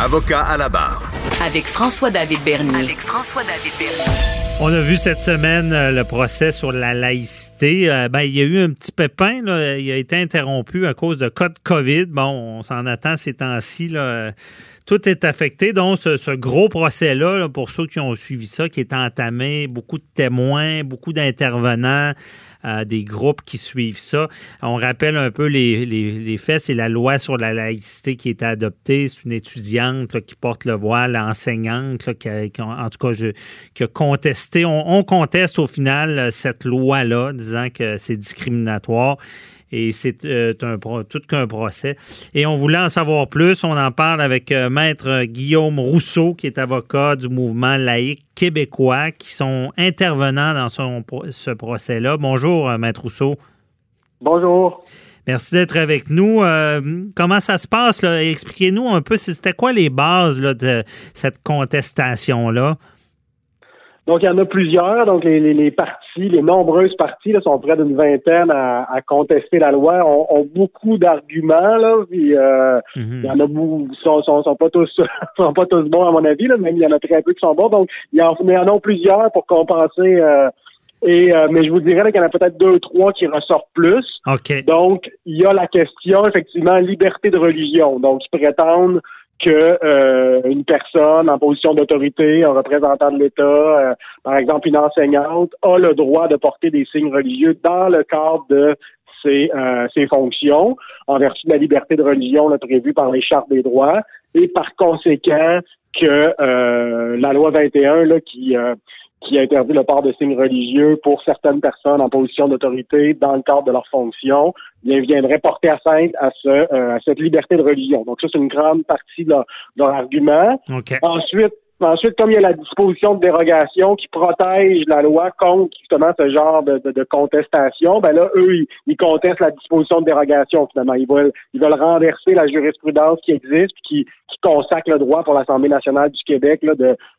Avocat à la barre. Avec François-David Bernier. Avec François-David Bernier. On a vu cette semaine euh, le procès sur la laïcité. Euh, ben, il y a eu un petit pépin. Là. Il a été interrompu à cause de cas de COVID. Bon, on s'en attend ces temps-ci. Là tout est affecté. Donc, ce, gros procès-là, pour ceux qui ont suivi ça, qui est entamé, beaucoup de témoins, beaucoup d'intervenants, euh, des groupes qui suivent ça. On rappelle un peu les, faits. C'est la loi sur la laïcité qui est adoptée. C'est une étudiante qui porte le voile, enseignante, qui, en tout cas, qui a contesté. on conteste au final cette loi-là, disant que c'est discriminatoire et c'est euh, un, tout qu'un procès. Et on voulait en savoir plus. On en parle avec euh, Maître Guillaume Rousseau, qui est avocat du mouvement laïque québécois, qui sont intervenants dans ce procès-là. Bonjour, euh, Maître Rousseau. Bonjour. Merci d'être avec nous. comment ça se passe? Expliquez-nous un peu, c'était quoi les bases de cette contestation-là? Donc, il y en a plusieurs. Donc, les, les, les partis, les nombreuses parties là, sont près d'une vingtaine à, à, contester la loi, ont, ont beaucoup d'arguments. Là, puis, euh, mhm. Il y en a beaucoup, sont, sont, sont, pas tous sont pas tous bons à mon avis. Là, même il y en a très peu qui sont bons. Donc, il y en, il y en a plusieurs pour compenser. Euh, et euh, mais je vous dirais qu'il y en a peut-être deux ou trois qui ressortent plus. OK. Donc, il y a la question, effectivement, liberté de religion. Donc, ils prétendent que euh, une personne en position d'autorité, un représentant de l'État, euh, par exemple une enseignante, a le droit de porter des signes religieux dans le cadre de ses, euh, ses fonctions, en vertu de la liberté de religion là, prévue par les chartes des droits, et par conséquent que la loi 21 là, qui qui interdit le port de signes religieux pour certaines personnes en position d'autorité dans le cadre de leur fonction, bien, viendrait porter atteinte à, ce, euh, à cette liberté de religion. Donc ça, c'est une grande partie de leur, argument. Ensuite, Ensuite, comme il y a la disposition de dérogation qui protège la loi contre justement ce genre de, contestation, ben là, eux, ils, contestent la disposition de dérogation finalement. Ils veulent, ils veulent renverser la jurisprudence qui existe, qui, consacre le droit pour l'Assemblée nationale du Québec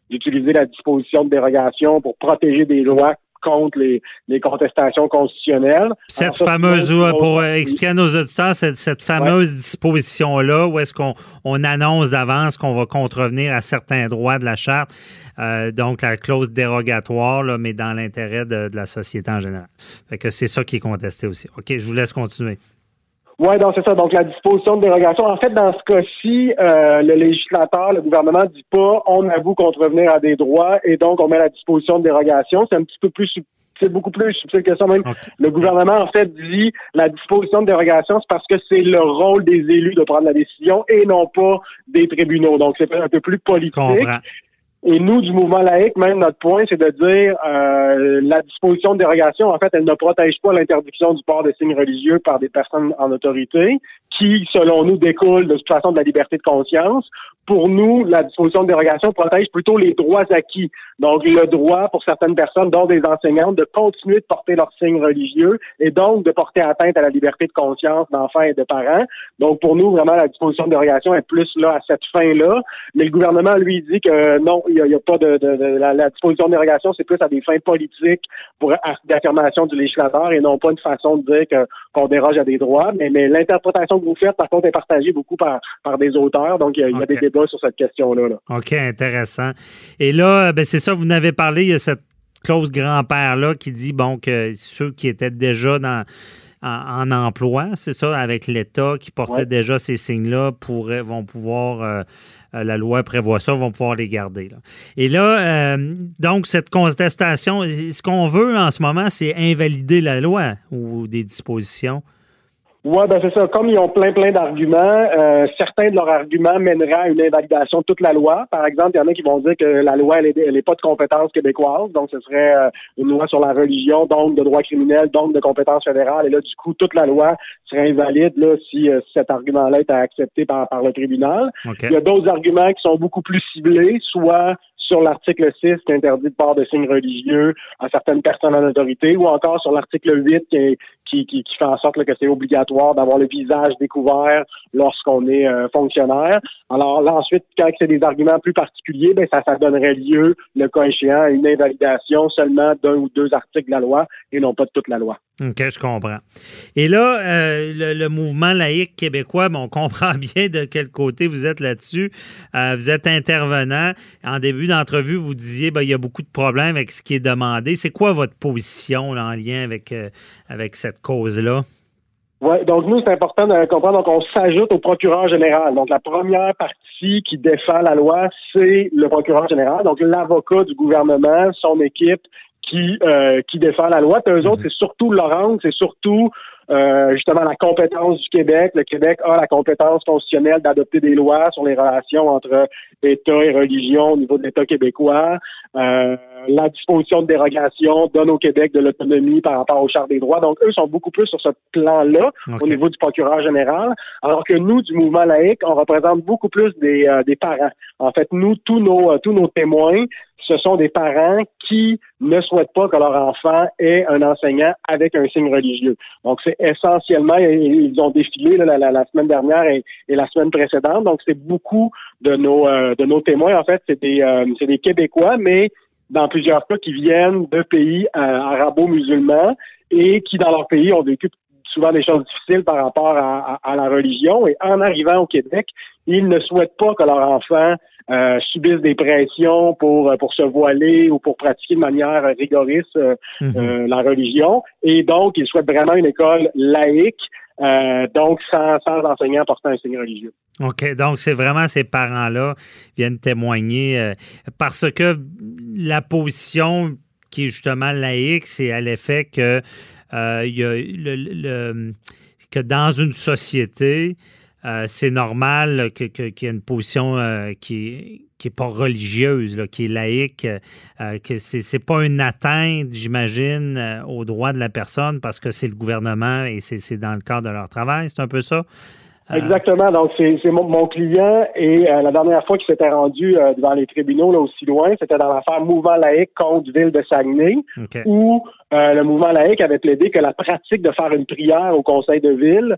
d'utiliser la disposition de dérogation pour protéger des lois contre les, les contestations constitutionnelles. Cette fameuse, pour expliquer à nos auditeurs, cette, cette fameuse disposition-là, où est-ce qu'on on annonce d'avance qu'on va contrevenir à certains droits de la Charte, euh, donc la clause dérogatoire, là, mais dans l'intérêt de, de, la société en général. Fait que c'est ça qui est contesté aussi. OK, je vous laisse continuer. Oui, donc c'est ça. Donc la disposition de dérogation. En fait, dans ce cas-ci, euh, le législateur, le gouvernement dit pas on avoue contrevenir à des droits et donc on met la disposition de dérogation. C'est un petit peu plus c'est beaucoup plus subtil que ça même. Le gouvernement, en fait, dit la disposition de dérogation, c'est parce que c'est le rôle des élus de prendre la décision et non pas des tribunaux. Donc, c'est un peu plus politique. Et nous, du mouvement laïque, même notre point, c'est de dire euh, la disposition de dérogation, en fait, elle ne protège pas l'interdiction du port de signes religieux par des personnes en autorité, qui, selon nous, découle de toute façon de la liberté de conscience. Pour nous, la disposition de dérogation protège plutôt les droits acquis. Donc, le droit pour certaines personnes, dont des enseignantes, de continuer de porter leurs signes religieux et donc de porter atteinte à la liberté de conscience d'enfants et de parents. Donc, pour nous, vraiment, la disposition de dérogation est plus là à cette fin-là. Mais le gouvernement, lui, dit que non, il n'y a, pas de, la, disposition de dérogation, c'est plus à des fins politiques pour d'affirmation du législateur et non pas une façon de dire qu'on déroge à des droits. Mais, mais l'interprétation que vous faites, par contre, est partagée beaucoup par, par des auteurs. Donc, il y a, des sur cette question-là. OK, intéressant. Et là, ben c'est ça, vous n'avez parlé, il y a cette clause grand-père-là qui dit, bon, que ceux qui étaient déjà dans en, emploi, c'est ça, avec l'État qui portait déjà ces signes-là, vont pouvoir, euh, euh, la loi prévoit ça, vont pouvoir les garder. Et là, euh, donc, cette contestation, ce qu'on veut en ce moment, c'est invalider la loi ou des dispositions? Oui, ben c'est ça. Comme ils ont plein, plein d'arguments, euh, certains de leurs arguments mèneraient à une invalidation de toute la loi. Par exemple, il y en a qui vont dire que la loi, elle n'est pas de compétence québécoise, donc ce serait euh, une loi sur la religion, donc de droit criminel, donc de compétence fédérale. Et là, du coup, toute la loi serait invalide là, si euh, cet argument-là est accepté par, par le tribunal. Il y a d'autres arguments qui sont beaucoup plus ciblés, soit sur l'article 6 qui interdit le port de signes religieux à certaines personnes en autorité, ou encore sur l'article 8 qui, qui, qui, fait en sorte que c'est obligatoire d'avoir le visage découvert lorsqu'on est euh, fonctionnaire. Alors là, ensuite, quand c'est des arguments plus particuliers, ben ça, ça donnerait lieu, le cas échéant, à une invalidation seulement d'un ou deux articles de la loi et non pas de toute la loi. OK, je comprends. Et là, euh, le, mouvement laïque québécois, on comprend bien de quel côté vous êtes là-dessus. Euh, vous êtes intervenant. En début d'entrevue, vous disiez ben, il y a beaucoup de problèmes avec ce qui est demandé. C'est quoi votre position en lien avec, euh, avec cette cause-là? Oui, donc nous, c'est important de comprendre qu'on s'ajoute au procureur général. Donc la première partie qui défend la loi, c'est le procureur général, donc l'avocat du gouvernement, son équipe qui, euh, qui défend la loi. Puis eux autres, mhm. c'est surtout Laurent, c'est surtout euh, justement la compétence du Québec. Le Québec a la compétence constitutionnelle d'adopter des lois sur les relations entre État et religion au niveau de l'État québécois. Euh, la disposition de dérogation donne au Québec de l'autonomie par rapport aux chartes des droits. Donc, eux sont beaucoup plus sur ce plan-là au niveau du procureur général, alors que nous, du mouvement laïque, on représente beaucoup plus des, euh, des parents. En fait, nous, tous nos, tous nos témoins, ce sont des parents qui ne souhaitent pas que leur enfant ait un enseignant avec un signe religieux. Donc, c'est essentiellement, ils ont défilé la, semaine dernière et, la semaine précédente. Donc, c'est beaucoup de nos euh, témoins. En fait, c'est des euh, c'est des Québécois, mais dans plusieurs cas qui viennent de pays euh, arabo-musulmans et qui, dans leur pays, ont vécu souvent des choses difficiles par rapport à, à, la religion. Et en arrivant au Québec, ils ne souhaitent pas que leur enfant euh, subissent des pressions pour, euh, pour se voiler ou pour pratiquer de manière rigoriste euh, mhm. la religion. Et donc, ils souhaitent vraiment une école laïque, donc sans, sans enseignants portant un signe religieux. OK, donc c'est vraiment ces parents-là viennent témoigner parce que la position qui est justement laïque, c'est à l'effet que le, que dans une société, euh, c'est normal qu'il y ait une position euh, qui n'est pas religieuse, qui est laïque, euh, que c'est n'est pas une atteinte, j'imagine, aux droits de la personne parce que c'est le gouvernement et c'est dans le cadre de leur travail. C'est un peu ça? Exactement. Donc, c'est mon, client et la dernière fois qu'il s'était rendu devant les tribunaux là, aussi loin, c'était dans l'affaire Mouvement laïque contre Ville de Saguenay, où le mouvement laïque avait plaidé que la pratique de faire une prière au conseil de ville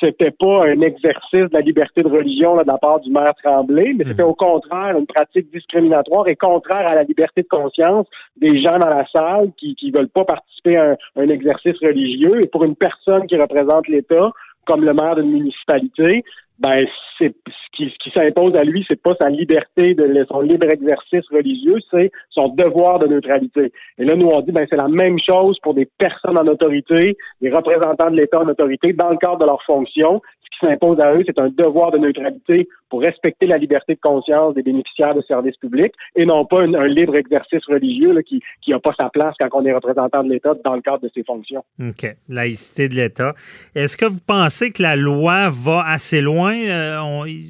c'était pas un exercice de la liberté de religion de la part du maire Tremblay, mais c'était mhm. au contraire une pratique discriminatoire et contraire à la liberté de conscience des gens dans la salle qui ne veulent pas participer à un, exercice religieux. Et pour une personne qui représente l'État, comme le maire d'une municipalité, ben ce qui, ce s'impose à lui, c'est pas sa liberté de son libre exercice religieux, c'est son devoir de neutralité. Et là, nous on dit ben c'est la même chose pour des personnes en autorité, des représentants de l'État en autorité, dans le cadre de leur fonction qui s'impose à eux, c'est un devoir de neutralité pour respecter la liberté de conscience des bénéficiaires de services publics et non pas un, libre exercice religieux qui n'a pas sa place quand on est représentant de l'État dans le cadre de ses fonctions. OK. Laïcité de l'État. Est-ce que vous pensez que la loi va assez loin? Euh,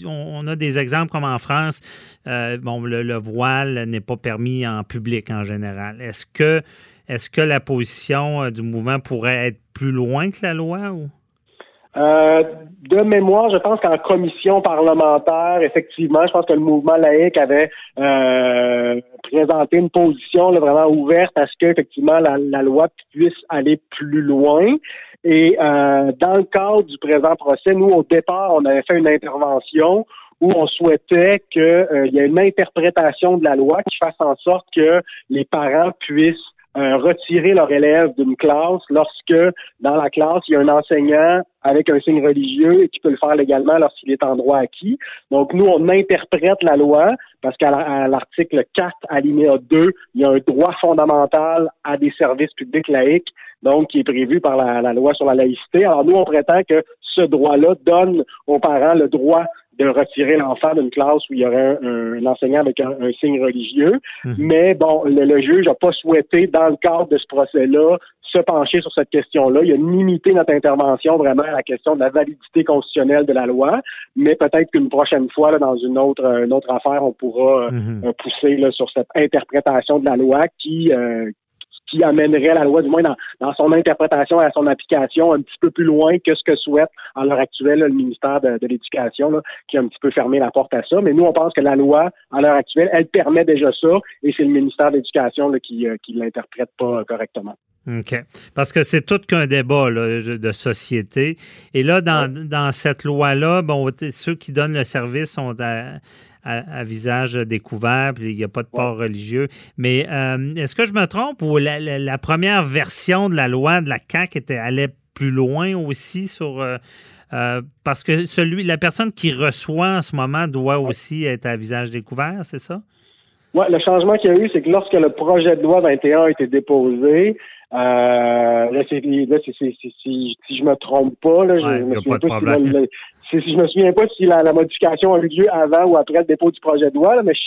on, a des exemples comme en France, euh, bon, le, voile n'est pas permis en public en général. Est-ce que, la position euh, du mouvement pourrait être plus loin que la loi? De mémoire, je pense qu'en commission parlementaire, effectivement, je pense que le mouvement laïque avait présenté une position vraiment ouverte à ce que effectivement la, loi puisse aller plus loin. Et euh, dans le cadre du présent procès, nous, au départ, on avait fait une intervention où on souhaitait qu'il y ait une interprétation de la loi qui fasse en sorte que les parents puissent euh, retirer leur élève d'une classe lorsque dans la classe, il y a un enseignant avec un signe religieux et qui peut le faire légalement lorsqu'il est en droit acquis. Donc, nous, on interprète la loi parce qu'à l'article 4, alinéa 2, il y a un droit fondamental à des services publics laïques, donc qui est prévu par la, la loi sur la laïcité. Alors, nous, on prétend que ce droit-là donne aux parents le droit de retirer l'enfant d'une classe où il y aurait un, enseignant avec un, signe religieux. Mhm. Mais bon, le, juge n'a pas souhaité, dans le cadre de ce procès-là, se pencher sur cette question-là. Il a limité notre intervention vraiment à la question de la validité constitutionnelle de la loi, mais peut-être qu'une prochaine fois, là, dans une autre, une autre affaire, on pourra mhm. euh, pousser là, sur cette interprétation de la loi qui, euh, qui amènerait la loi, du moins dans, dans, son interprétation et à son application, un petit peu plus loin que ce que souhaite à l'heure actuelle le ministère de, de l'Éducation, qui a un petit peu fermé la porte à ça. Mais nous, on pense que la loi, à l'heure actuelle, elle permet déjà ça, et c'est le ministère de l'Éducation qui ne l'interprète pas correctement. OK. Parce que c'est tout qu'un débat de société. Et là, dans, dans cette loi-là, bon, ceux qui donnent le service sont à, à, visage découvert, puis il n'y a pas de port religieux. Mais euh, est-ce que je me trompe ou la, première version de la loi de la CAQ était, allait plus loin aussi sur. Euh, euh, parce que celui, la personne qui reçoit en ce moment doit aussi être à visage découvert, c'est ça? Oui, le changement qu'il y a eu, c'est que lorsque le projet de loi 21 a été déposé, euh, là, c'est, si, je me trompe pas, là, je, me souviens pas, si, si, je me souviens pas si la, la, modification a eu lieu avant ou après le dépôt du projet de loi, là, mais je,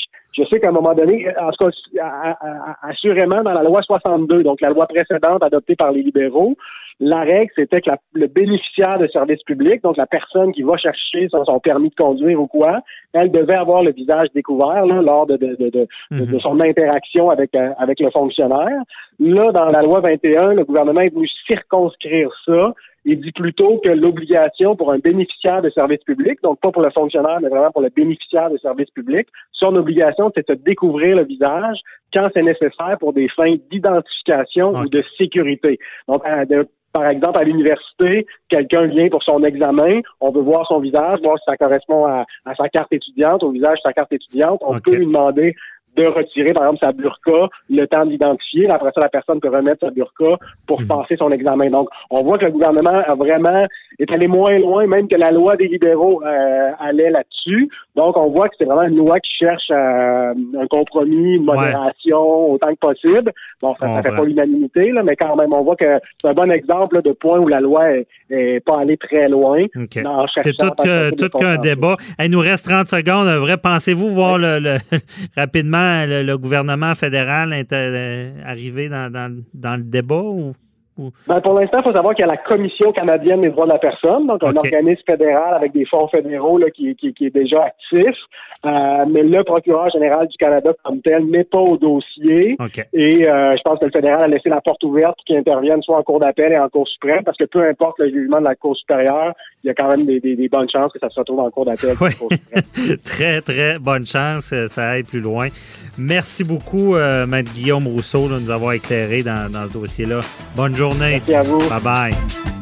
sais qu'à un moment donné, en tout cas, assurément dans la loi 62, donc la loi précédente adoptée par les libéraux, la règle, c'était que le bénéficiaire de service public, donc la personne qui va chercher son, permis de conduire ou quoi, elle devait avoir le visage découvert là, lors de, de, de, de, mhm. son interaction avec, euh, avec le fonctionnaire. Là, dans la loi 21, le gouvernement est venu circonscrire ça il dit plutôt que l'obligation pour un bénéficiaire de service public, donc pas pour le fonctionnaire, mais vraiment pour le bénéficiaire de service public, son obligation, c'est de découvrir le visage quand c'est nécessaire pour des fins d'identification ou de sécurité. Donc, par exemple, à l'université, quelqu'un vient pour son examen, on veut voir son visage, voir si ça correspond à, sa carte étudiante, au visage de sa carte étudiante. On peut lui demander de retirer, par exemple, sa burqa, le temps d'identifier. Après ça, la personne peut remettre sa burqa pour mhm. passer son examen. Donc, on voit que le gouvernement a vraiment est allé moins loin, même que la loi des libéraux euh, allait là-dessus. Donc, on voit que c'est vraiment une loi qui cherche euh, un compromis, une modération autant que possible. Bon, ça ne fait pas l'unanimité, mais quand même, on voit que c'est un bon exemple de point où la loi est, pas allée très loin. C'est tout, qu'un débat. Il nous reste 30 secondes. Vrai, pensez-vous voir le, rapidement le, gouvernement fédéral euh, arriver dans, dans le débat ou? Ben, pour l'instant, il faut savoir qu'il y a la Commission canadienne des droits de la personne, donc un organisme fédéral avec des fonds fédéraux là, qui, qui, qui, est déjà actif. Euh, mais le procureur général du Canada comme tel n'est pas au dossier. Et euh, je pense que le fédéral a laissé la porte ouverte pour qu'il intervienne soit en cour d'appel et en cour suprême, parce que peu importe le jugement de la cour supérieure, il y a quand même des, des, bonnes chances que ça se retrouve en cour d'appel. très, très bonne chance. Ça aille plus loin. Merci beaucoup, euh, Maître Guillaume Rousseau, de nous avoir éclairé dans, dans ce dossier-là. Bonne journée. Merci à vous. Bye bye.